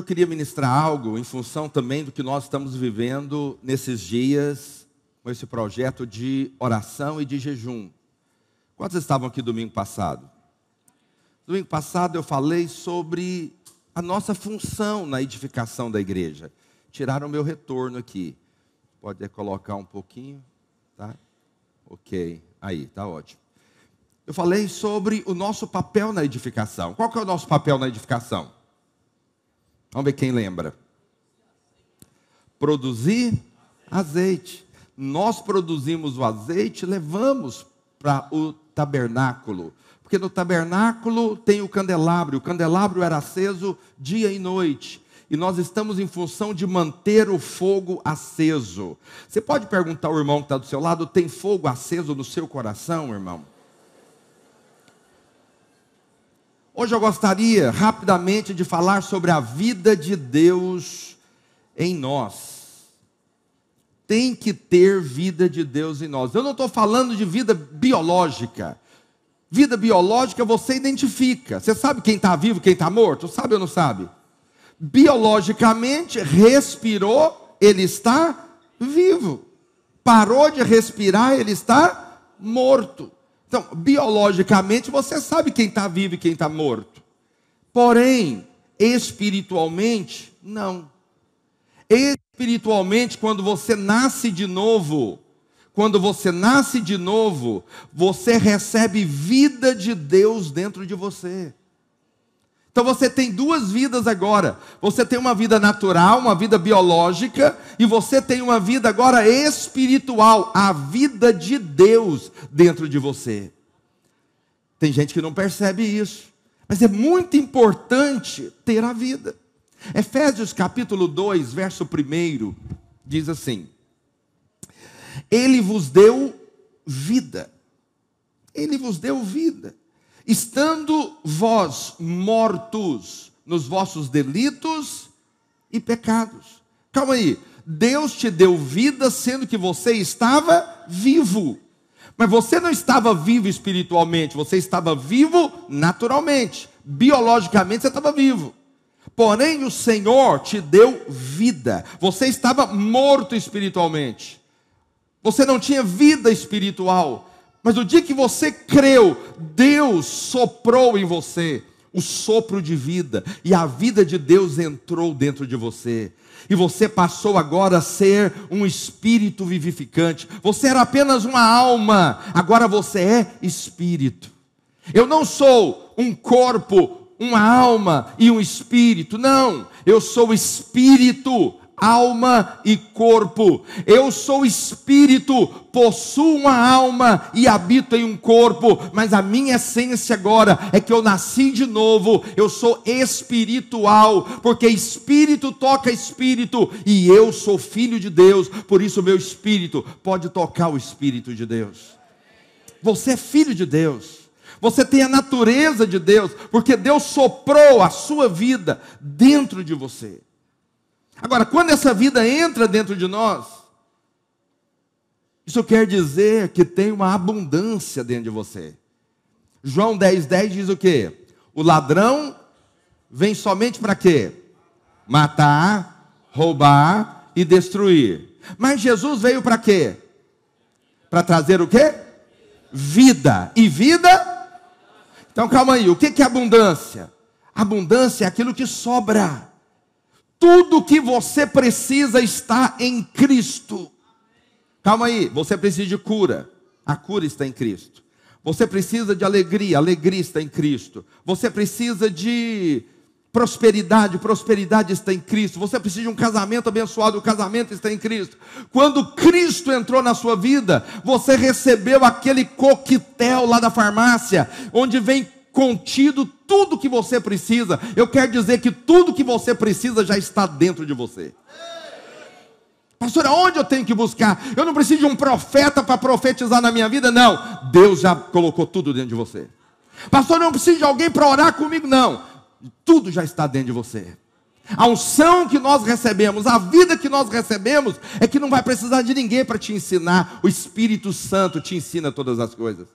eu queria ministrar algo em função também do que nós estamos vivendo nesses dias com esse projeto de oração e de jejum. Quantos estavam aqui domingo passado? Domingo passado eu falei sobre a nossa função na edificação da igreja. Tiraram o meu retorno aqui. Pode colocar um pouquinho, tá? Ok, aí, tá ótimo. Eu falei sobre o nosso papel na edificação. Qual que é o nosso papel na edificação? Vamos ver quem lembra. Produzir azeite. Nós produzimos o azeite, levamos para o tabernáculo. Porque no tabernáculo tem o candelabro. O candelabro era aceso dia e noite. E nós estamos em função de manter o fogo aceso. Você pode perguntar ao irmão que está do seu lado: tem fogo aceso no seu coração, irmão? Hoje eu gostaria rapidamente de falar sobre a vida de Deus em nós. Tem que ter vida de Deus em nós. Eu não estou falando de vida biológica. Vida biológica você identifica. Você sabe quem está vivo, quem está morto? Sabe ou não sabe? Biologicamente, respirou, ele está vivo. Parou de respirar, ele está morto. Então, biologicamente, você sabe quem está vivo e quem está morto. Porém, espiritualmente, não. Espiritualmente, quando você nasce de novo, quando você nasce de novo, você recebe vida de Deus dentro de você. Então você tem duas vidas agora. Você tem uma vida natural, uma vida biológica, e você tem uma vida agora espiritual, a vida de Deus dentro de você. Tem gente que não percebe isso, mas é muito importante ter a vida. Efésios capítulo 2, verso 1 diz assim: Ele vos deu vida. Ele vos deu vida estando vós mortos nos vossos delitos e pecados. Calma aí, Deus te deu vida sendo que você estava vivo. Mas você não estava vivo espiritualmente, você estava vivo naturalmente. Biologicamente você estava vivo. Porém, o Senhor te deu vida. Você estava morto espiritualmente. Você não tinha vida espiritual. Mas o dia que você creu, Deus soprou em você o sopro de vida, e a vida de Deus entrou dentro de você. E você passou agora a ser um espírito vivificante. Você era apenas uma alma, agora você é espírito. Eu não sou um corpo, uma alma e um espírito, não. Eu sou espírito alma e corpo. Eu sou espírito, possuo uma alma e habito em um corpo, mas a minha essência agora é que eu nasci de novo. Eu sou espiritual, porque espírito toca espírito e eu sou filho de Deus, por isso meu espírito pode tocar o espírito de Deus. Você é filho de Deus. Você tem a natureza de Deus, porque Deus soprou a sua vida dentro de você. Agora, quando essa vida entra dentro de nós, isso quer dizer que tem uma abundância dentro de você. João 10,10 10 diz o que? O ladrão vem somente para quê? Matar, roubar e destruir. Mas Jesus veio para quê? Para trazer o quê? Vida. E vida? Então calma aí, o que é abundância? Abundância é aquilo que sobra. Tudo que você precisa está em Cristo. Calma aí, você precisa de cura. A cura está em Cristo. Você precisa de alegria, a alegria está em Cristo. Você precisa de prosperidade, prosperidade está em Cristo. Você precisa de um casamento abençoado, o casamento está em Cristo. Quando Cristo entrou na sua vida, você recebeu aquele coquetel lá da farmácia, onde vem contido tudo que você precisa. Eu quero dizer que tudo que você precisa já está dentro de você. Pastor, aonde eu tenho que buscar? Eu não preciso de um profeta para profetizar na minha vida, não. Deus já colocou tudo dentro de você. Pastor, eu não preciso de alguém para orar comigo, não. Tudo já está dentro de você. A unção que nós recebemos, a vida que nós recebemos, é que não vai precisar de ninguém para te ensinar. O Espírito Santo te ensina todas as coisas.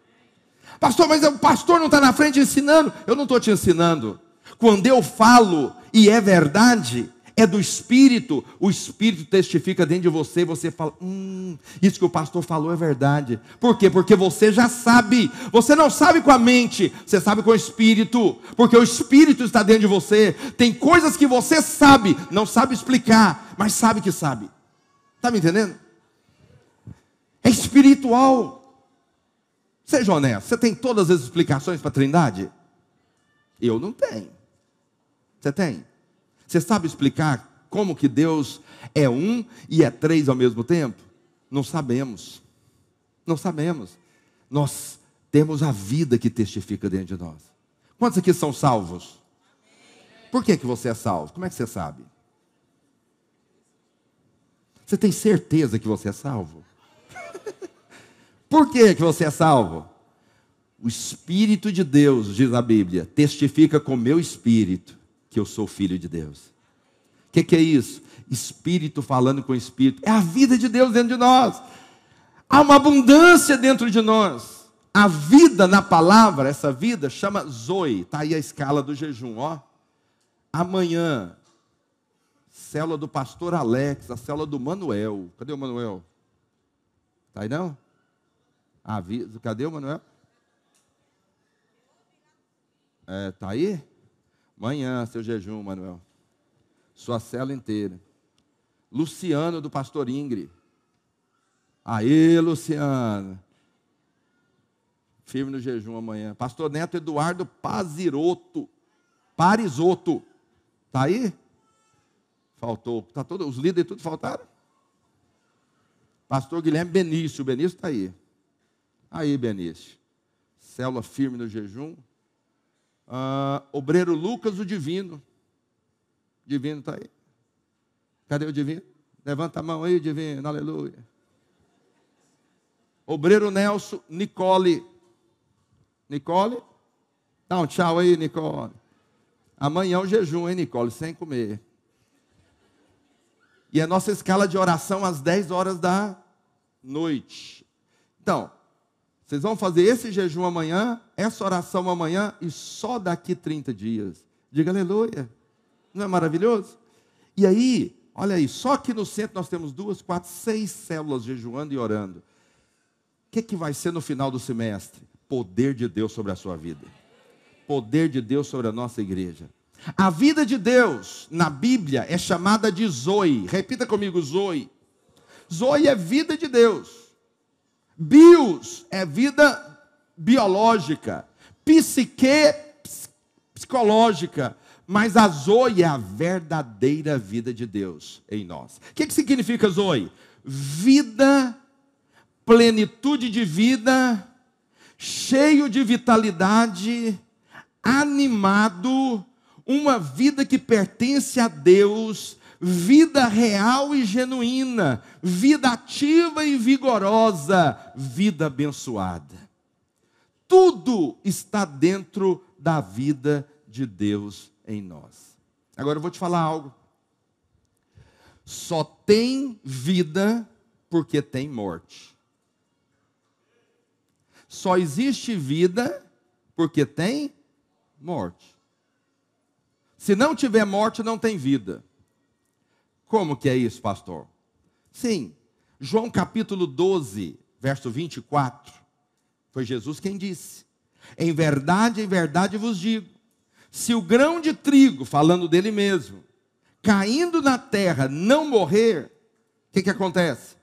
Pastor, mas o pastor não está na frente ensinando. Eu não estou te ensinando. Quando eu falo e é verdade, é do Espírito, o Espírito testifica dentro de você e você fala: hum, isso que o pastor falou é verdade. Por quê? Porque você já sabe, você não sabe com a mente, você sabe com o Espírito, porque o Espírito está dentro de você. Tem coisas que você sabe, não sabe explicar, mas sabe que sabe. Está me entendendo? É espiritual. Seja honesto, você tem todas as explicações para a Trindade? Eu não tenho. Você tem? Você sabe explicar como que Deus é um e é três ao mesmo tempo? Não sabemos. Não sabemos. Nós temos a vida que testifica dentro de nós. Quantos aqui são salvos? Por que, que você é salvo? Como é que você sabe? Você tem certeza que você é salvo? Por que, que você é salvo? O Espírito de Deus, diz a Bíblia, testifica com meu espírito que eu sou filho de Deus. O que, que é isso? Espírito falando com espírito. É a vida de Deus dentro de nós. Há uma abundância dentro de nós. A vida na palavra, essa vida chama Zoe. Está aí a escala do jejum, ó. Amanhã, célula do pastor Alex, a célula do Manuel. Cadê o Manuel? Está aí não? Ah, cadê o Manuel? É, tá aí? Amanhã, seu jejum, Manuel. Sua cela inteira. Luciano do pastor Ingrid. Aê, Luciano. Firme no jejum amanhã. Pastor Neto Eduardo Paziroto. Parisoto. Tá aí? Faltou. Tá todo, os líderes tudo faltaram? Pastor Guilherme Benício. Benício está aí. Aí, Benício. Célula firme no jejum. Ah, obreiro Lucas, o divino. Divino está aí. Cadê o divino? Levanta a mão aí, divino, aleluia. Obreiro Nelson, Nicole. Nicole? Dá um tchau aí, Nicole. Amanhã é o jejum, hein, Nicole? Sem comer. E a nossa escala de oração às 10 horas da noite. Então, vocês vão fazer esse jejum amanhã, essa oração amanhã e só daqui 30 dias. Diga aleluia. Não é maravilhoso? E aí, olha aí, só que no centro nós temos duas, quatro, seis células jejuando e orando. O que, que vai ser no final do semestre? Poder de Deus sobre a sua vida. Poder de Deus sobre a nossa igreja. A vida de Deus na Bíblia é chamada de Zoe. Repita comigo, Zoe. Zoe é vida de Deus. Bios é vida biológica, psique psicológica, mas a Zoe é a verdadeira vida de Deus em nós. O que, que significa Zoe? Vida, plenitude de vida, cheio de vitalidade, animado, uma vida que pertence a Deus, vida real e genuína, vida ativa e vigorosa, vida abençoada. Tudo está dentro da vida de Deus em nós. Agora eu vou te falar algo. Só tem vida porque tem morte. Só existe vida porque tem morte. Se não tiver morte, não tem vida. Como que é isso, pastor? Sim, João capítulo 12, verso 24. Foi Jesus quem disse: Em verdade, em verdade vos digo, se o grão de trigo, falando dele mesmo, caindo na terra não morrer, o que, que acontece?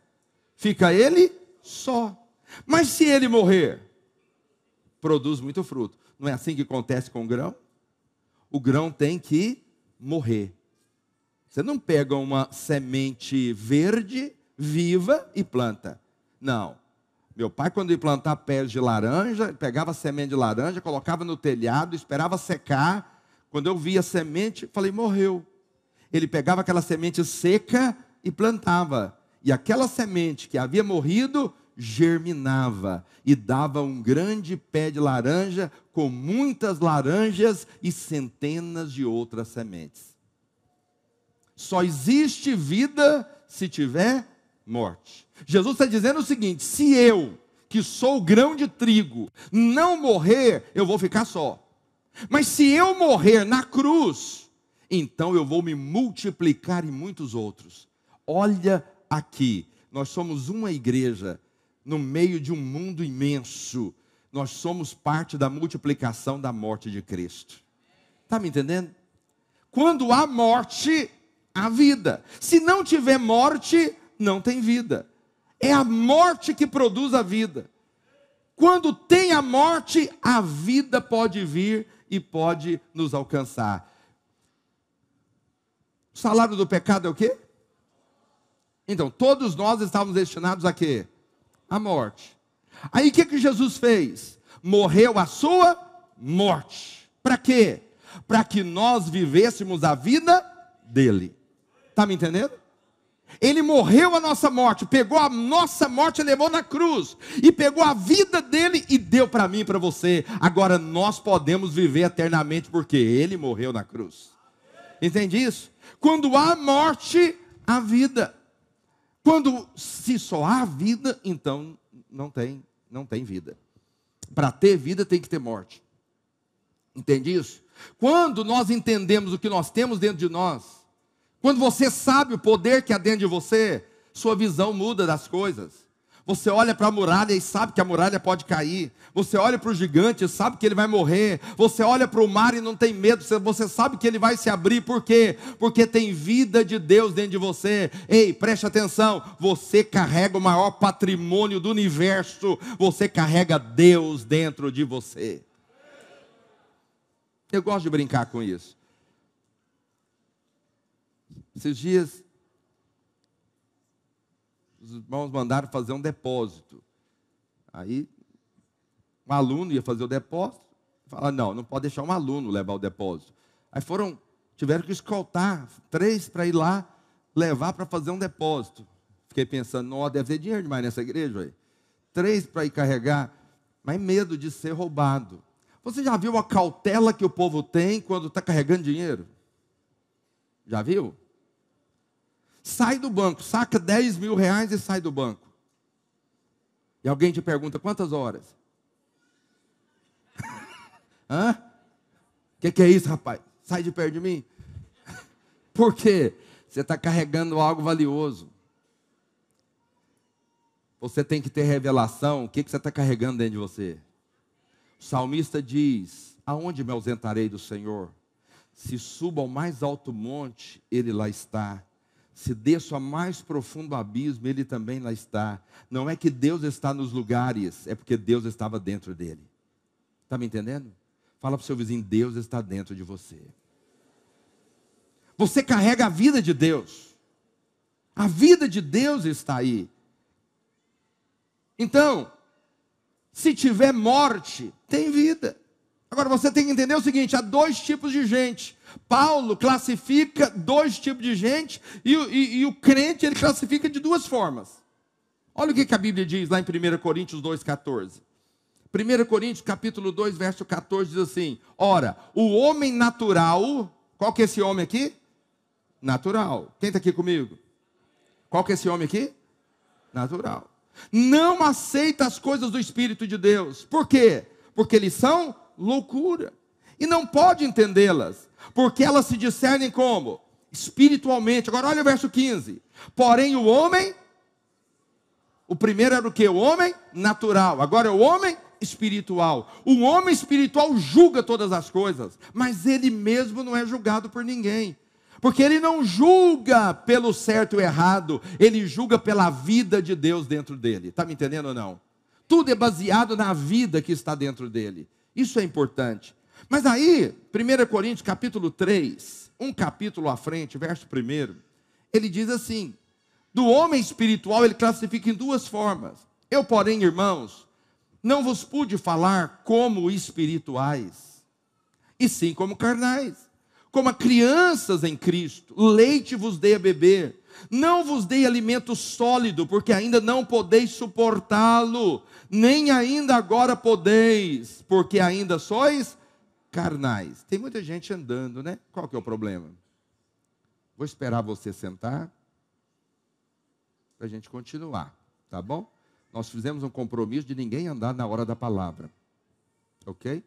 Fica ele só. Mas se ele morrer, produz muito fruto. Não é assim que acontece com o grão? O grão tem que morrer. Você não pega uma semente verde, viva e planta. Não. Meu pai, quando ia plantar pés de laranja, pegava a semente de laranja, colocava no telhado, esperava secar. Quando eu via a semente, falei, morreu. Ele pegava aquela semente seca e plantava. E aquela semente que havia morrido germinava e dava um grande pé de laranja com muitas laranjas e centenas de outras sementes. Só existe vida se tiver morte. Jesus está dizendo o seguinte: se eu, que sou o grão de trigo, não morrer, eu vou ficar só. Mas se eu morrer na cruz, então eu vou me multiplicar em muitos outros. Olha aqui, nós somos uma igreja no meio de um mundo imenso. Nós somos parte da multiplicação da morte de Cristo. Está me entendendo? Quando há morte, há vida. Se não tiver morte, não tem vida. É a morte que produz a vida. Quando tem a morte, a vida pode vir e pode nos alcançar. O salário do pecado é o quê? Então, todos nós estávamos destinados a quê? A morte. Aí o que, que Jesus fez? Morreu a sua morte. Para quê? Para que nós vivêssemos a vida dele. Está me entendendo? Ele morreu a nossa morte, pegou a nossa morte e levou na cruz, e pegou a vida dele e deu para mim e para você. Agora nós podemos viver eternamente porque ele morreu na cruz. Entende isso? Quando há morte, há vida. Quando se só há vida, então não tem, não tem vida. Para ter vida tem que ter morte. Entende isso? Quando nós entendemos o que nós temos dentro de nós, quando você sabe o poder que há dentro de você, sua visão muda das coisas. Você olha para a muralha e sabe que a muralha pode cair. Você olha para o gigante e sabe que ele vai morrer. Você olha para o mar e não tem medo. Você sabe que ele vai se abrir. Por quê? Porque tem vida de Deus dentro de você. Ei, preste atenção. Você carrega o maior patrimônio do universo. Você carrega Deus dentro de você. Eu gosto de brincar com isso. Esses dias, os irmãos mandaram fazer um depósito. Aí, um aluno ia fazer o depósito, falaram, não, não pode deixar um aluno levar o depósito. Aí foram, tiveram que escoltar três para ir lá levar para fazer um depósito. Fiquei pensando, não, deve ter dinheiro demais nessa igreja, aí. Três para ir carregar, mas medo de ser roubado. Você já viu a cautela que o povo tem quando está carregando dinheiro? Já viu? Sai do banco, saca 10 mil reais e sai do banco. E alguém te pergunta quantas horas? Hã? O que, que é isso, rapaz? Sai de perto de mim. Por quê? Você está carregando algo valioso. Você tem que ter revelação. O que, que você está carregando dentro de você? O salmista diz: Aonde me ausentarei do Senhor? Se subo ao mais alto monte, Ele lá está. Se desço a mais profundo abismo, ele também lá está. Não é que Deus está nos lugares, é porque Deus estava dentro dele. Está me entendendo? Fala para o seu vizinho: Deus está dentro de você. Você carrega a vida de Deus. A vida de Deus está aí. Então, se tiver morte, tem vida. Agora você tem que entender o seguinte: há dois tipos de gente. Paulo classifica dois tipos de gente e, e, e o crente ele classifica de duas formas. Olha o que, que a Bíblia diz lá em 1 Coríntios 2,14. 1 Coríntios capítulo 2, verso 14 diz assim: Ora, o homem natural, qual que é esse homem aqui? Natural. Quem está aqui comigo? Qual que é esse homem aqui? Natural. Não aceita as coisas do Espírito de Deus. Por quê? Porque eles são loucura. E não pode entendê-las, porque elas se discernem como? Espiritualmente. Agora olha o verso 15. Porém, o homem, o primeiro era o que? O homem natural. Agora é o homem espiritual. O homem espiritual julga todas as coisas, mas ele mesmo não é julgado por ninguém. Porque ele não julga pelo certo e errado, ele julga pela vida de Deus dentro dele. Está me entendendo ou não? Tudo é baseado na vida que está dentro dele. Isso é importante. Mas aí, 1 Coríntios capítulo 3, um capítulo à frente, verso 1, ele diz assim: do homem espiritual ele classifica em duas formas. Eu, porém, irmãos, não vos pude falar como espirituais, e sim como carnais, como a crianças em Cristo. Leite vos dei a beber, não vos dei alimento sólido, porque ainda não podeis suportá-lo, nem ainda agora podeis, porque ainda sois carnais. Tem muita gente andando, né? Qual que é o problema? Vou esperar você sentar para a gente continuar, tá bom? Nós fizemos um compromisso de ninguém andar na hora da palavra, ok?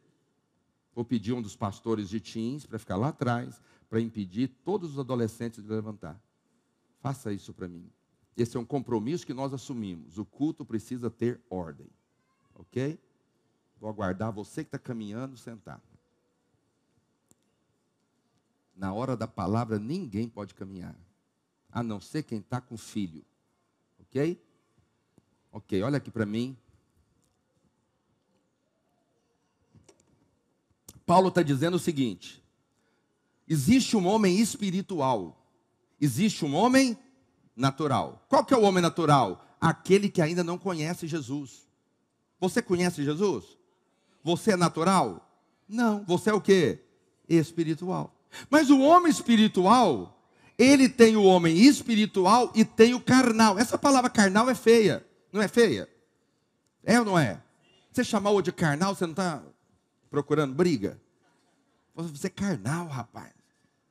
Vou pedir um dos pastores de teens para ficar lá atrás, para impedir todos os adolescentes de levantar. Faça isso para mim. Esse é um compromisso que nós assumimos. O culto precisa ter ordem. Ok? Vou aguardar você que está caminhando sentar. Na hora da palavra, ninguém pode caminhar, a não ser quem está com filho. Ok? Ok, olha aqui para mim. Paulo está dizendo o seguinte: existe um homem espiritual, existe um homem natural. Qual que é o homem natural? Aquele que ainda não conhece Jesus. Você conhece Jesus? Você é natural? Não. Você é o que? Espiritual. Mas o homem espiritual, ele tem o homem espiritual e tem o carnal. Essa palavra carnal é feia. Não é feia? É ou não é? Você chamar o de carnal, você não está procurando briga? Você é carnal, rapaz.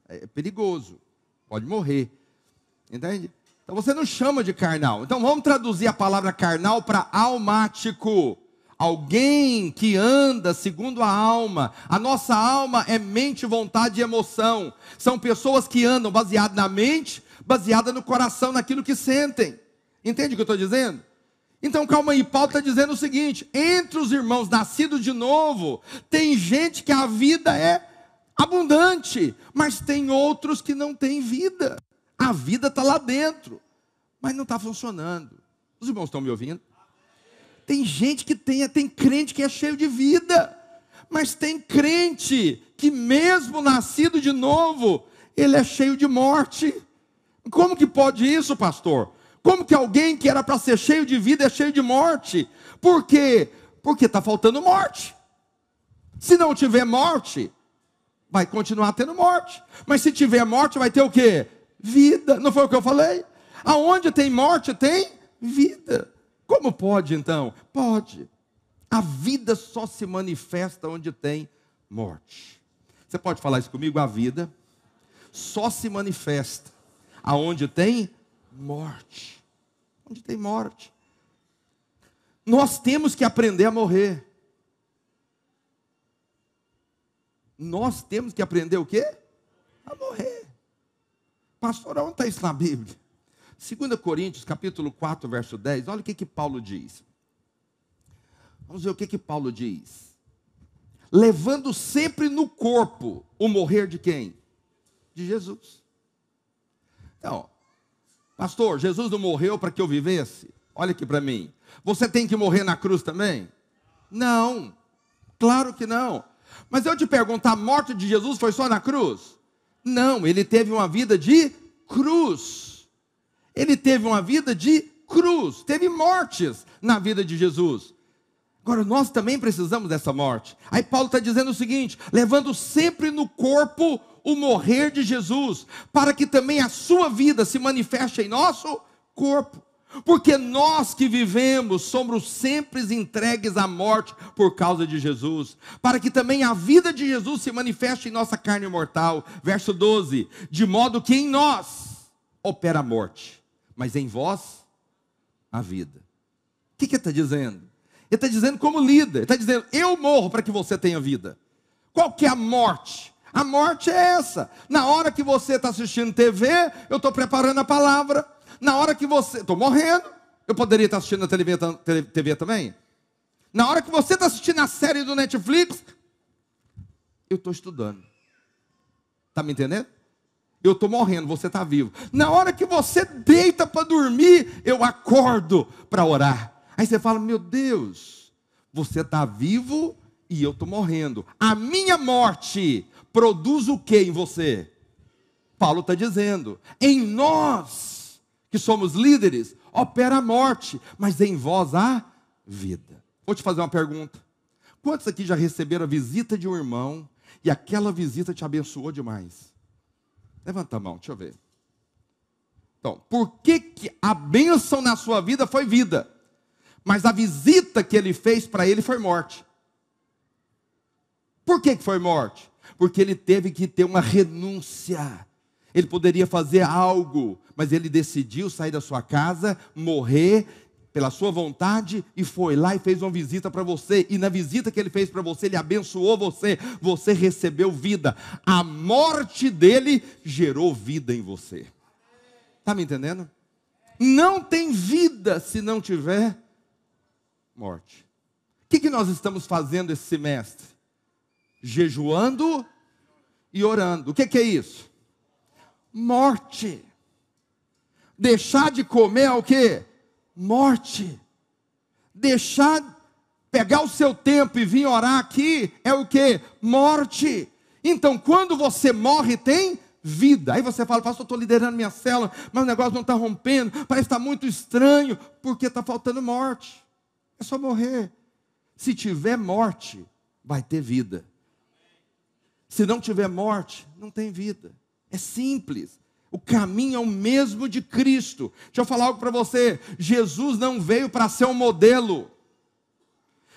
É perigoso. Pode morrer. Entende? Então você não chama de carnal. Então vamos traduzir a palavra carnal para almático. Alguém que anda segundo a alma. A nossa alma é mente, vontade e emoção. São pessoas que andam baseadas na mente, baseada no coração, naquilo que sentem. Entende o que eu estou dizendo? Então calma aí, Paulo está dizendo o seguinte: entre os irmãos nascidos de novo, tem gente que a vida é abundante, mas tem outros que não têm vida. A vida está lá dentro, mas não está funcionando. Os irmãos estão me ouvindo? Tem gente que tem, tem crente que é cheio de vida, mas tem crente que, mesmo nascido de novo, ele é cheio de morte. Como que pode isso, pastor? Como que alguém que era para ser cheio de vida é cheio de morte? Por quê? Porque está faltando morte. Se não tiver morte, vai continuar tendo morte. Mas se tiver morte, vai ter o quê? Vida. Não foi o que eu falei? Aonde tem morte, tem vida. Como pode então? Pode. A vida só se manifesta onde tem morte. Você pode falar isso comigo? A vida só se manifesta aonde tem morte. Onde tem morte. Nós temos que aprender a morrer. Nós temos que aprender o quê? A morrer. Pastor, onde está isso na Bíblia? 2 Coríntios, capítulo 4, verso 10, olha o que, que Paulo diz. Vamos ver o que, que Paulo diz. Levando sempre no corpo o morrer de quem? De Jesus. Então, pastor, Jesus não morreu para que eu vivesse? Olha aqui para mim. Você tem que morrer na cruz também? Não, claro que não. Mas eu te pergunto, a morte de Jesus foi só na cruz? Não, ele teve uma vida de cruz. Ele teve uma vida de cruz, teve mortes na vida de Jesus. Agora, nós também precisamos dessa morte. Aí Paulo está dizendo o seguinte: levando sempre no corpo o morrer de Jesus, para que também a sua vida se manifeste em nosso corpo. Porque nós que vivemos somos sempre entregues à morte por causa de Jesus, para que também a vida de Jesus se manifeste em nossa carne mortal. Verso 12: de modo que em nós opera a morte mas em vós a vida. O que, que ele está dizendo? Ele está dizendo como líder, ele está dizendo, eu morro para que você tenha vida. Qual que é a morte? A morte é essa. Na hora que você está assistindo TV, eu estou preparando a palavra. Na hora que você. Estou morrendo. Eu poderia estar assistindo a TV, TV também? Na hora que você está assistindo a série do Netflix, eu estou estudando. Está me entendendo? eu estou morrendo, você está vivo. Na hora que você deita para dormir, eu acordo para orar. Aí você fala: Meu Deus, você está vivo e eu estou morrendo. A minha morte produz o que em você? Paulo está dizendo: Em nós, que somos líderes, opera a morte, mas em vós há vida. Vou te fazer uma pergunta. Quantos aqui já receberam a visita de um irmão e aquela visita te abençoou demais? Levanta a mão, deixa eu ver. Então, por que, que a bênção na sua vida foi vida? Mas a visita que ele fez para ele foi morte. Por que, que foi morte? Porque ele teve que ter uma renúncia. Ele poderia fazer algo, mas ele decidiu sair da sua casa, morrer pela sua vontade e foi lá e fez uma visita para você. E na visita que ele fez para você, ele abençoou você. Você recebeu vida. A morte dele gerou vida em você. Está me entendendo? Não tem vida se não tiver morte. O que, que nós estamos fazendo esse semestre? Jejuando e orando. O que, que é isso? Morte. Deixar de comer é o que? morte. Deixar, pegar o seu tempo e vir orar aqui é o que? Morte. Então, quando você morre, tem vida. Aí você fala, pastor, estou liderando minha célula, mas o negócio não está rompendo, parece estar tá muito estranho, porque está faltando morte. É só morrer. Se tiver morte, vai ter vida. Se não tiver morte, não tem vida. É simples. O caminho é o mesmo de Cristo. Deixa eu falar algo para você. Jesus não veio para ser um modelo.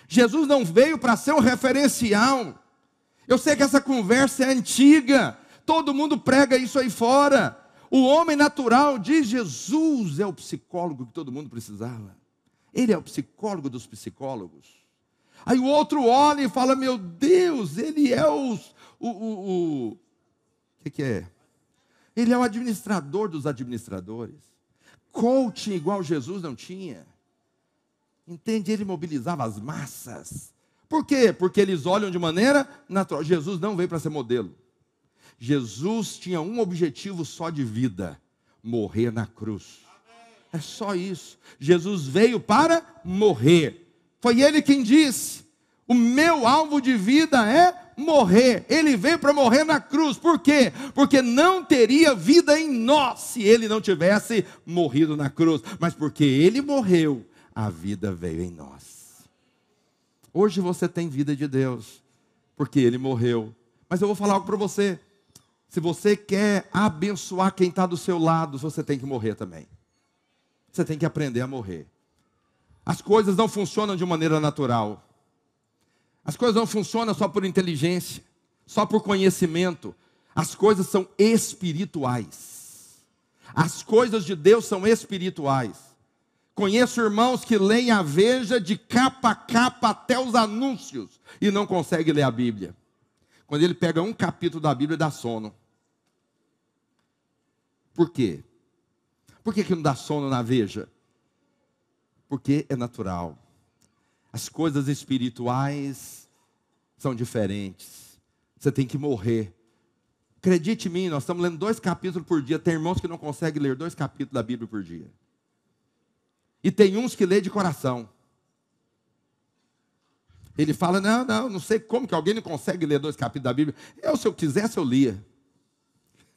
Jesus não veio para ser um referencial. Eu sei que essa conversa é antiga. Todo mundo prega isso aí fora. O homem natural diz: Jesus é o psicólogo que todo mundo precisava. Ele é o psicólogo dos psicólogos. Aí o outro olha e fala: Meu Deus, ele é os, o. O, o, que, que é? Ele é o administrador dos administradores. Coaching igual Jesus não tinha. Entende? Ele mobilizava as massas. Por quê? Porque eles olham de maneira natural. Jesus não veio para ser modelo. Jesus tinha um objetivo só de vida: morrer na cruz. É só isso. Jesus veio para morrer. Foi ele quem disse: O meu alvo de vida é morrer. Ele veio para morrer na cruz. Por quê? Porque não teria vida em nós se ele não tivesse morrido na cruz. Mas porque ele morreu, a vida veio em nós. Hoje você tem vida de Deus, porque ele morreu. Mas eu vou falar algo para você. Se você quer abençoar quem está do seu lado, você tem que morrer também. Você tem que aprender a morrer. As coisas não funcionam de maneira natural. As coisas não funcionam só por inteligência, só por conhecimento. As coisas são espirituais. As coisas de Deus são espirituais. Conheço irmãos que leem a Veja de capa a capa até os anúncios e não conseguem ler a Bíblia. Quando ele pega um capítulo da Bíblia, dá sono. Por quê? Por que, que não dá sono na Veja? Porque é natural. As coisas espirituais são diferentes. Você tem que morrer. Acredite em mim, nós estamos lendo dois capítulos por dia. Tem irmãos que não conseguem ler dois capítulos da Bíblia por dia. E tem uns que lê de coração. Ele fala: Não, não, não sei como que alguém não consegue ler dois capítulos da Bíblia. Eu, se eu quisesse, eu lia.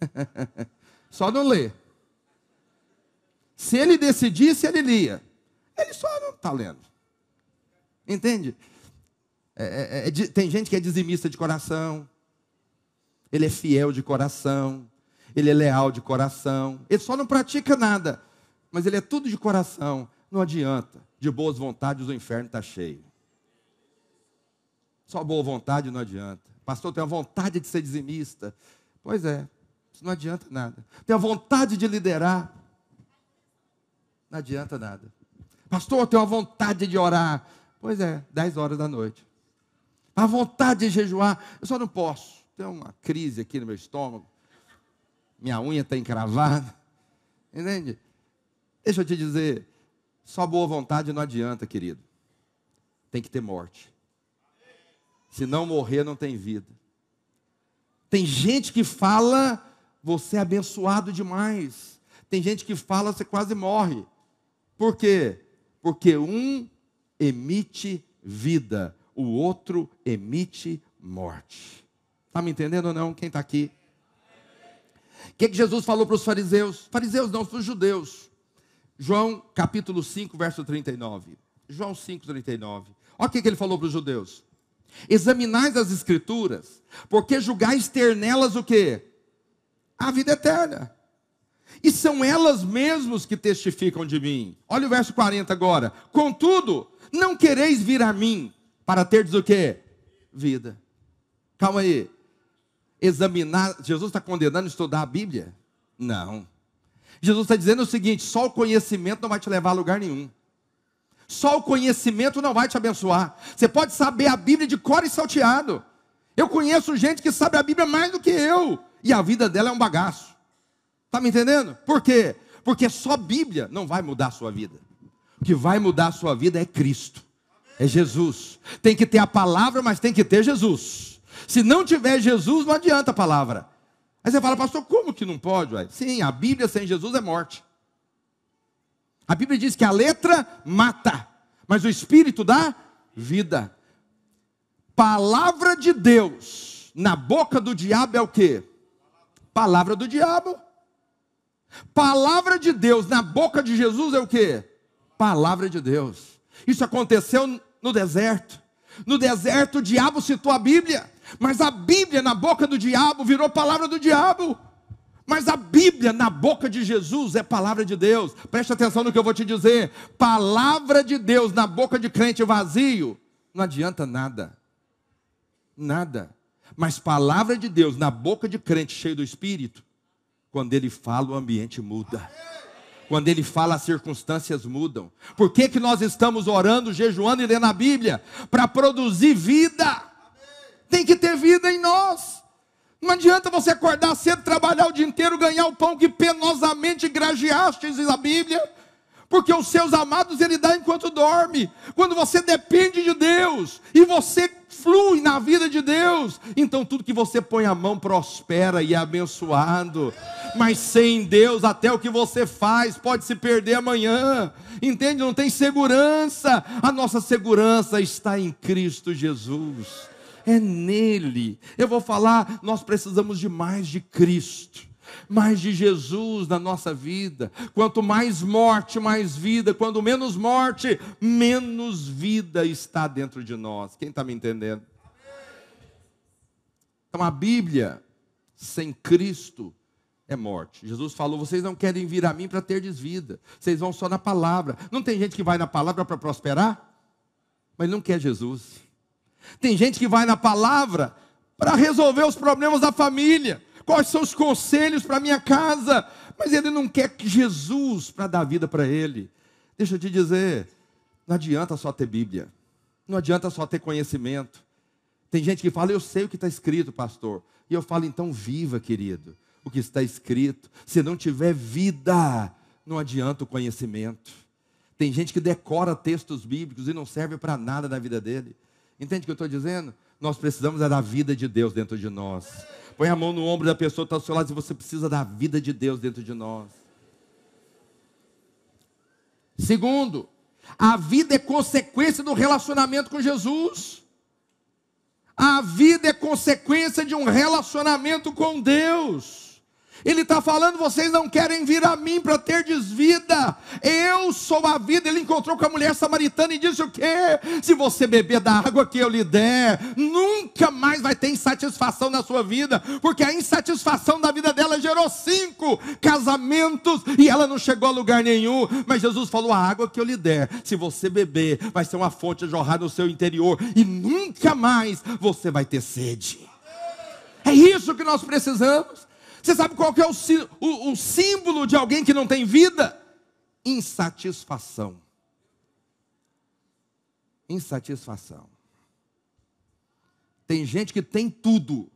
só não lê. Se ele decidisse, ele lia. Ele só não está lendo. Entende? É, é, é, tem gente que é dizimista de coração, ele é fiel de coração, ele é leal de coração, ele só não pratica nada, mas ele é tudo de coração. Não adianta, de boas vontades o inferno está cheio. Só boa vontade não adianta. Pastor, tem a vontade de ser dizimista. Pois é, isso não adianta nada. Tem a vontade de liderar. Não adianta nada. Pastor, tem a vontade de orar. Pois é, 10 horas da noite. A vontade de jejuar, eu só não posso. Tem uma crise aqui no meu estômago. Minha unha está encravada. Entende? Deixa eu te dizer, só boa vontade não adianta, querido. Tem que ter morte. Se não morrer, não tem vida. Tem gente que fala, você é abençoado demais. Tem gente que fala, você quase morre. Por quê? Porque um emite vida, o outro emite morte. Está me entendendo ou não? Quem está aqui? O que, que Jesus falou para os fariseus? Fariseus não, para os judeus. João capítulo 5, verso 39. João 5, 39. Olha o que, que ele falou para os judeus. Examinais as escrituras, porque julgais ter nelas o quê? A vida eterna. E são elas mesmas que testificam de mim. Olha o verso 40 agora. Contudo, não quereis vir a mim para terdes o quê? Vida. Calma aí. Examinar. Jesus está condenando estudar a Bíblia? Não. Jesus está dizendo o seguinte: só o conhecimento não vai te levar a lugar nenhum. Só o conhecimento não vai te abençoar. Você pode saber a Bíblia de cor e salteado. Eu conheço gente que sabe a Bíblia mais do que eu, e a vida dela é um bagaço. Está me entendendo? Por quê? Porque só Bíblia não vai mudar a sua vida. Que vai mudar a sua vida é Cristo, é Jesus. Tem que ter a palavra, mas tem que ter Jesus. Se não tiver Jesus, não adianta a palavra. Aí você fala, pastor, como que não pode? Ué? Sim, a Bíblia sem Jesus é morte. A Bíblia diz que a letra mata, mas o Espírito dá vida. Palavra de Deus na boca do diabo é o que? Palavra do diabo. Palavra de Deus na boca de Jesus é o que? Palavra de Deus. Isso aconteceu no deserto. No deserto o diabo citou a Bíblia. Mas a Bíblia na boca do diabo virou palavra do diabo. Mas a Bíblia na boca de Jesus é palavra de Deus. Preste atenção no que eu vou te dizer. Palavra de Deus na boca de crente vazio não adianta nada. Nada. Mas palavra de Deus na boca de crente cheio do Espírito, quando ele fala, o ambiente muda. Quando ele fala, as circunstâncias mudam. Por que, que nós estamos orando, jejuando e lendo a Bíblia? Para produzir vida. Tem que ter vida em nós. Não adianta você acordar cedo, trabalhar o dia inteiro, ganhar o pão que penosamente grajeastes na Bíblia, porque os seus amados ele dá enquanto dorme. Quando você depende de Deus e você flui na vida de Deus, então tudo que você põe a mão prospera e é abençoado. Mas sem Deus, até o que você faz pode se perder amanhã. Entende? Não tem segurança. A nossa segurança está em Cristo Jesus é nele. Eu vou falar, nós precisamos de mais de Cristo, mais de Jesus na nossa vida. Quanto mais morte, mais vida. Quanto menos morte, menos vida está dentro de nós. Quem está me entendendo? Então a Bíblia sem Cristo é morte. Jesus falou: vocês não querem vir a mim para ter desvida. Vocês vão só na palavra. Não tem gente que vai na palavra para prosperar, mas não quer Jesus. Tem gente que vai na palavra para resolver os problemas da família. Quais são os conselhos para minha casa? Mas ele não quer que Jesus para dar vida para ele. Deixa eu te dizer, não adianta só ter Bíblia. Não adianta só ter conhecimento. Tem gente que fala, eu sei o que está escrito, pastor. E eu falo, então viva, querido, o que está escrito. Se não tiver vida, não adianta o conhecimento. Tem gente que decora textos bíblicos e não serve para nada na vida dele. Entende o que eu estou dizendo? Nós precisamos é da vida de Deus dentro de nós. Põe a mão no ombro da pessoa que está ao seu lado e você precisa da vida de Deus dentro de nós. Segundo, a vida é consequência do relacionamento com Jesus. A vida é consequência de um relacionamento com Deus. Ele está falando, vocês não querem vir a mim para ter desvida. Eu sou a vida. Ele encontrou com a mulher samaritana e disse o quê? Se você beber da água que eu lhe der, nunca mais vai ter insatisfação na sua vida, porque a insatisfação da vida dela gerou cinco casamentos e ela não chegou a lugar nenhum. Mas Jesus falou: a água que eu lhe der, se você beber, vai ser uma fonte a jorrar no seu interior e nunca mais você vai ter sede. É isso que nós precisamos. Você sabe qual que é o, o, o símbolo de alguém que não tem vida? Insatisfação. Insatisfação. Tem gente que tem tudo.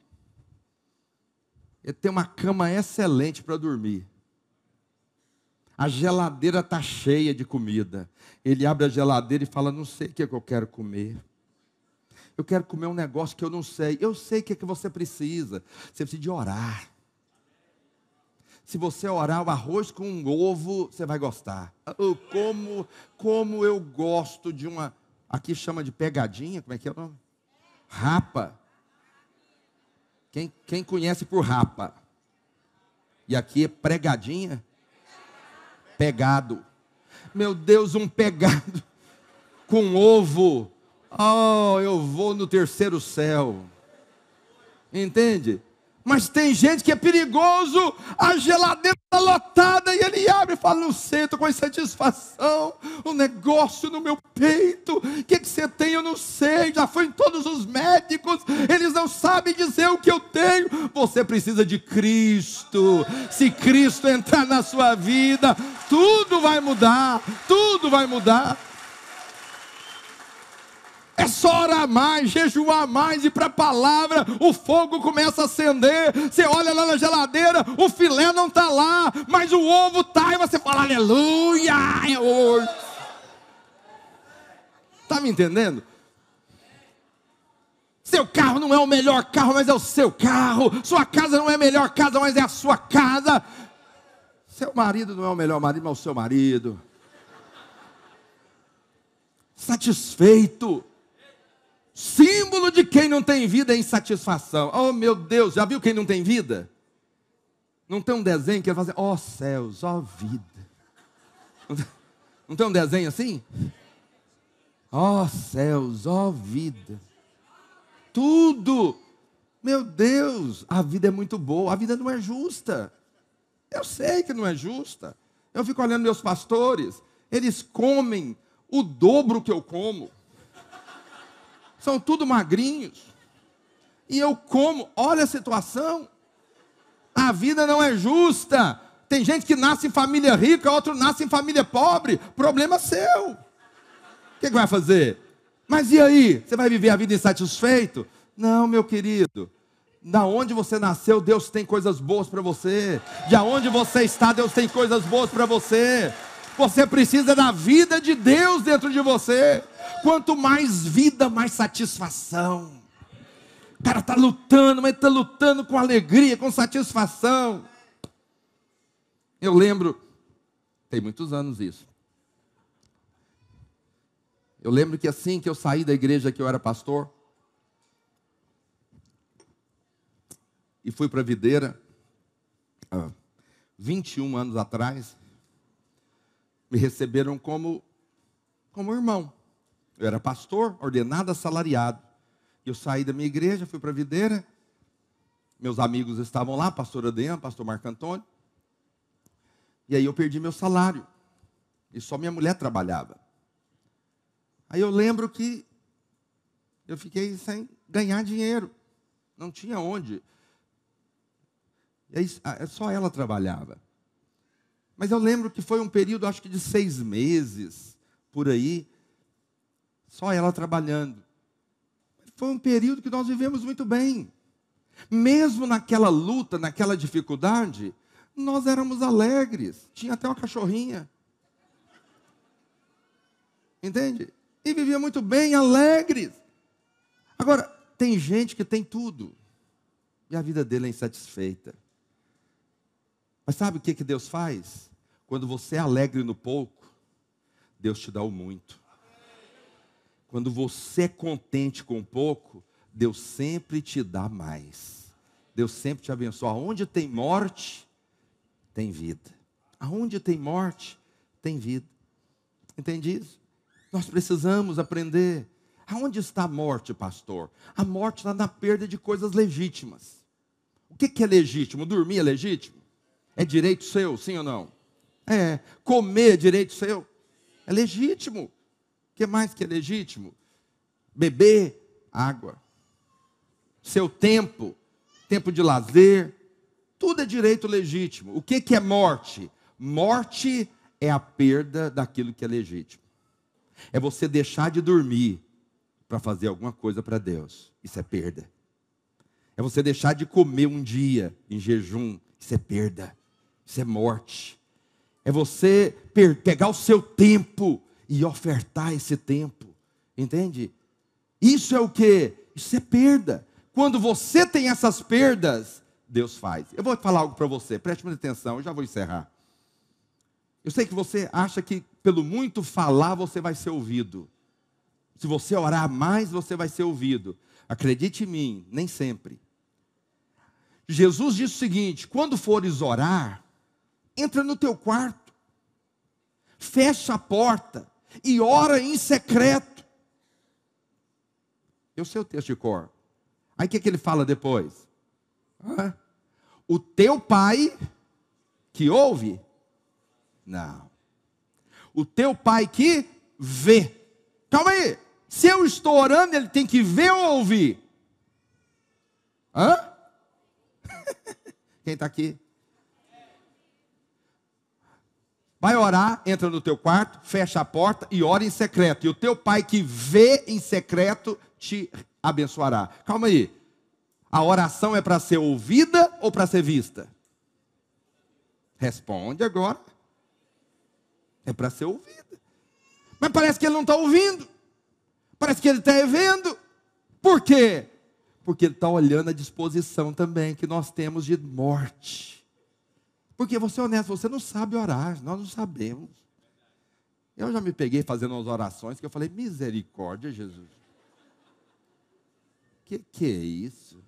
Ele tem uma cama excelente para dormir. A geladeira está cheia de comida. Ele abre a geladeira e fala: Não sei o que, é que eu quero comer. Eu quero comer um negócio que eu não sei. Eu sei o que, é que você precisa. Você precisa de orar. Se você orar o arroz com um ovo, você vai gostar. Como, como eu gosto de uma. Aqui chama de pegadinha, como é que é o nome? Rapa. Quem, quem conhece por rapa? E aqui é pregadinha? Pegado. Meu Deus, um pegado com ovo. Oh, eu vou no terceiro céu. Entende? Mas tem gente que é perigoso, a geladeira está lotada e ele abre e fala: Não sei, estou com insatisfação, o um negócio no meu peito, o que, que você tem? Eu não sei, já foi em todos os médicos, eles não sabem dizer o que eu tenho. Você precisa de Cristo, se Cristo entrar na sua vida, tudo vai mudar, tudo vai mudar. É só orar mais, jejuar mais e para a palavra, o fogo começa a acender. Você olha lá na geladeira, o filé não está lá, mas o ovo está, e você fala, aleluia, é hoje. Está me entendendo? Seu carro não é o melhor carro, mas é o seu carro. Sua casa não é a melhor casa, mas é a sua casa. Seu marido não é o melhor marido, mas é o seu marido. Satisfeito. Símbolo de quem não tem vida é insatisfação. Oh meu Deus, já viu quem não tem vida? Não tem um desenho que ele fala assim, ó oh, céus, ó oh, vida. Não tem um desenho assim? Ó oh, céus, ó vida tudo. Meu Deus, a vida é muito boa, a vida não é justa. Eu sei que não é justa. Eu fico olhando meus pastores, eles comem o dobro que eu como. São tudo magrinhos. E eu como, olha a situação. A vida não é justa. Tem gente que nasce em família rica, outro nasce em família pobre. Problema seu. O que, que vai fazer? Mas e aí? Você vai viver a vida insatisfeito? Não, meu querido. Da onde você nasceu, Deus tem coisas boas para você. De onde você está, Deus tem coisas boas para você. Você precisa da vida de Deus dentro de você. Quanto mais vida, mais satisfação. O cara está lutando, mas está lutando com alegria, com satisfação. Eu lembro, tem muitos anos isso. Eu lembro que assim que eu saí da igreja que eu era pastor, e fui para videira, há 21 anos atrás, me receberam como, como irmão. Eu era pastor, ordenado assalariado. Eu saí da minha igreja, fui para a videira, meus amigos estavam lá, pastor Adriano, pastor Marco Antônio, e aí eu perdi meu salário, e só minha mulher trabalhava. Aí eu lembro que eu fiquei sem ganhar dinheiro. Não tinha onde. E aí, é só ela trabalhava. Mas eu lembro que foi um período, acho que de seis meses, por aí, só ela trabalhando. Foi um período que nós vivemos muito bem. Mesmo naquela luta, naquela dificuldade, nós éramos alegres. Tinha até uma cachorrinha. Entende? e vivia muito bem, alegres. Agora, tem gente que tem tudo e a vida dele é insatisfeita. Mas sabe o que, que Deus faz? Quando você é alegre no pouco, Deus te dá o muito. Quando você é contente com pouco, Deus sempre te dá mais. Deus sempre te abençoa. Aonde tem morte, tem vida. Aonde tem morte, tem vida. Entende isso? Nós precisamos aprender. Aonde está a morte, pastor? A morte está na perda de coisas legítimas. O que é legítimo? Dormir é legítimo? É direito seu, sim ou não? É. Comer é direito seu? É legítimo. O que mais que é legítimo? Beber água. Seu tempo, tempo de lazer, tudo é direito legítimo. O que, que é morte? Morte é a perda daquilo que é legítimo. É você deixar de dormir para fazer alguma coisa para Deus. Isso é perda. É você deixar de comer um dia em jejum. Isso é perda. Isso é morte. É você pegar o seu tempo e ofertar esse tempo. Entende? Isso é o que? Isso é perda. Quando você tem essas perdas, Deus faz. Eu vou falar algo para você, preste muita atenção, eu já vou encerrar. Eu sei que você acha que pelo muito falar você vai ser ouvido. Se você orar mais, você vai ser ouvido. Acredite em mim, nem sempre. Jesus disse o seguinte: quando fores orar, entra no teu quarto, fecha a porta e ora em secreto. Eu sei o texto de cor. Aí o que, que ele fala depois? O teu pai que ouve não. O teu pai que vê. Calma aí. Se eu estou orando, ele tem que ver ou ouvir? Hã? Quem está aqui? Vai orar, entra no teu quarto, fecha a porta e ora em secreto. E o teu pai que vê em secreto te abençoará. Calma aí. A oração é para ser ouvida ou para ser vista? Responde agora. É para ser ouvida. Mas parece que ele não está ouvindo. Parece que ele está vendo. Por quê? Porque ele está olhando a disposição também que nós temos de morte. Porque você é honesto, você não sabe orar, nós não sabemos. Eu já me peguei fazendo umas orações que eu falei, misericórdia, Jesus. Que que é isso?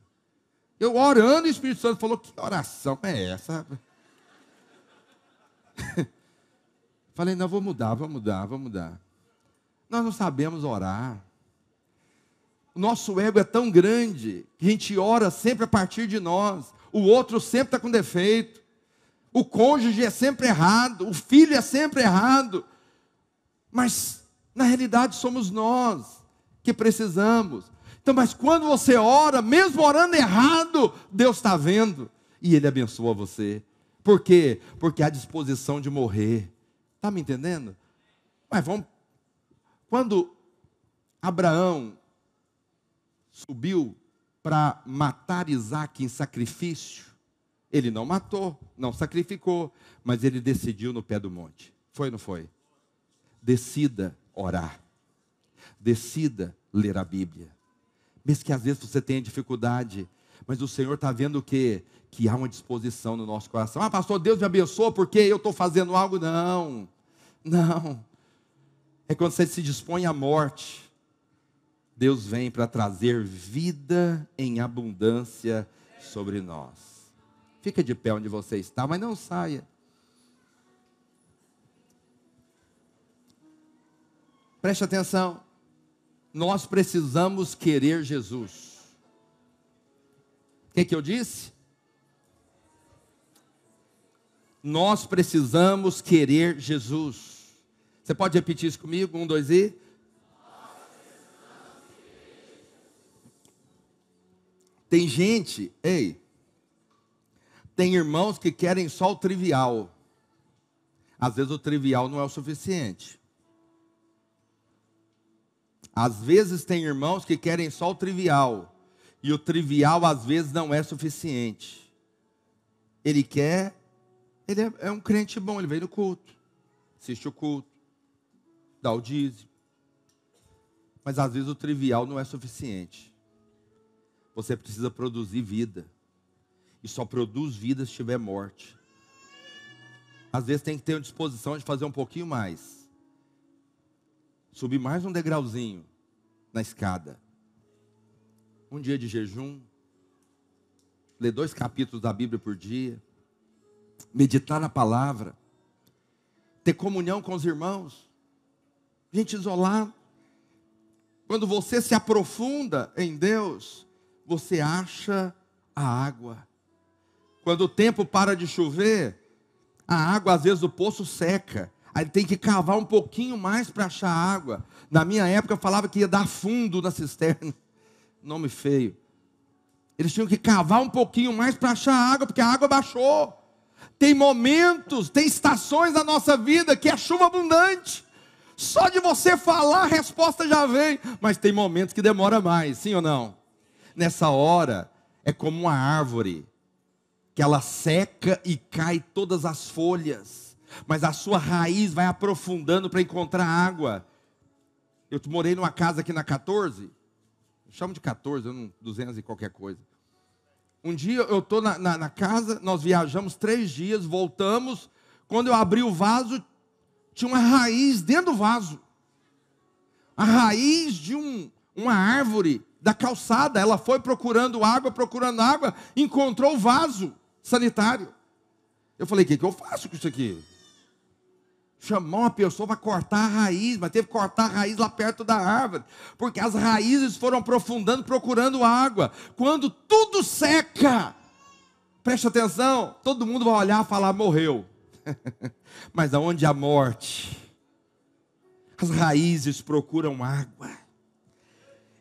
Eu orando, o Espírito Santo falou, que oração é essa? falei, não, vou mudar, vou mudar, vou mudar. Nós não sabemos orar. O nosso ego é tão grande que a gente ora sempre a partir de nós. O outro sempre está com defeito. O cônjuge é sempre errado. O filho é sempre errado. Mas, na realidade, somos nós que precisamos. Então, mas quando você ora, mesmo orando errado, Deus está vendo e Ele abençoa você. Por quê? Porque há disposição de morrer. Está me entendendo? Mas vamos quando Abraão subiu para matar Isaac em sacrifício, ele não matou, não sacrificou, mas ele decidiu no pé do monte. Foi ou não foi? Decida orar. Decida ler a Bíblia. Mesmo que às vezes você tenha dificuldade, mas o Senhor está vendo o quê? Que há uma disposição no nosso coração. Ah, pastor, Deus me abençoa porque eu estou fazendo algo. Não, não é quando você se dispõe à morte. Deus vem para trazer vida em abundância sobre nós. Fica de pé onde você está, mas não saia. Preste atenção. Nós precisamos querer Jesus. O que, que eu disse? Nós precisamos querer Jesus. Você pode repetir isso comigo? Um, dois e. Tem gente, ei, tem irmãos que querem só o trivial. Às vezes o trivial não é o suficiente. Às vezes tem irmãos que querem só o trivial. E o trivial às vezes não é suficiente. Ele quer, ele é, é um crente bom, ele veio no culto, assiste o culto, dá o dízimo. Mas às vezes o trivial não é suficiente. Você precisa produzir vida. E só produz vida se tiver morte. Às vezes tem que ter uma disposição de fazer um pouquinho mais. Subir mais um degrauzinho na escada. Um dia de jejum. Ler dois capítulos da Bíblia por dia. Meditar na palavra. Ter comunhão com os irmãos gente isolada. Quando você se aprofunda em Deus, você acha a água. Quando o tempo para de chover, a água às vezes o poço seca. Aí tem que cavar um pouquinho mais para achar água. Na minha época eu falava que ia dar fundo na cisterna. Nome feio. Eles tinham que cavar um pouquinho mais para achar água, porque a água baixou. Tem momentos, tem estações da nossa vida que é chuva abundante. Só de você falar, a resposta já vem. Mas tem momentos que demora mais, sim ou não? Nessa hora, é como uma árvore, que ela seca e cai todas as folhas, mas a sua raiz vai aprofundando para encontrar água. Eu morei numa casa aqui na 14, chamo de 14, não, 200 e qualquer coisa. Um dia eu estou na, na, na casa, nós viajamos três dias, voltamos. Quando eu abri o vaso, tinha uma raiz dentro do vaso. A raiz de um, uma árvore da calçada. Ela foi procurando água, procurando água, encontrou o vaso sanitário. Eu falei: o que, que eu faço com isso aqui? Chamou uma pessoa para cortar a raiz, mas teve que cortar a raiz lá perto da árvore, porque as raízes foram aprofundando, procurando água. Quando tudo seca, preste atenção, todo mundo vai olhar e falar: morreu. Mas aonde há morte, as raízes procuram água.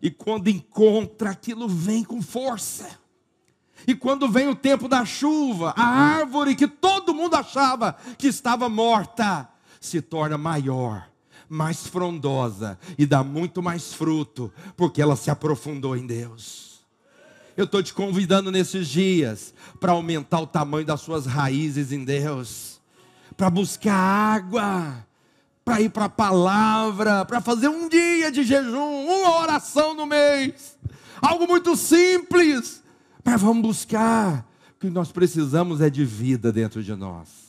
E quando encontra, aquilo vem com força. E quando vem o tempo da chuva, a árvore que todo mundo achava que estava morta se torna maior, mais frondosa e dá muito mais fruto, porque ela se aprofundou em Deus. Eu estou te convidando nesses dias para aumentar o tamanho das suas raízes em Deus, para buscar água, para ir para a palavra, para fazer um dia de jejum, uma oração no mês, algo muito simples mas vamos buscar. O que nós precisamos é de vida dentro de nós.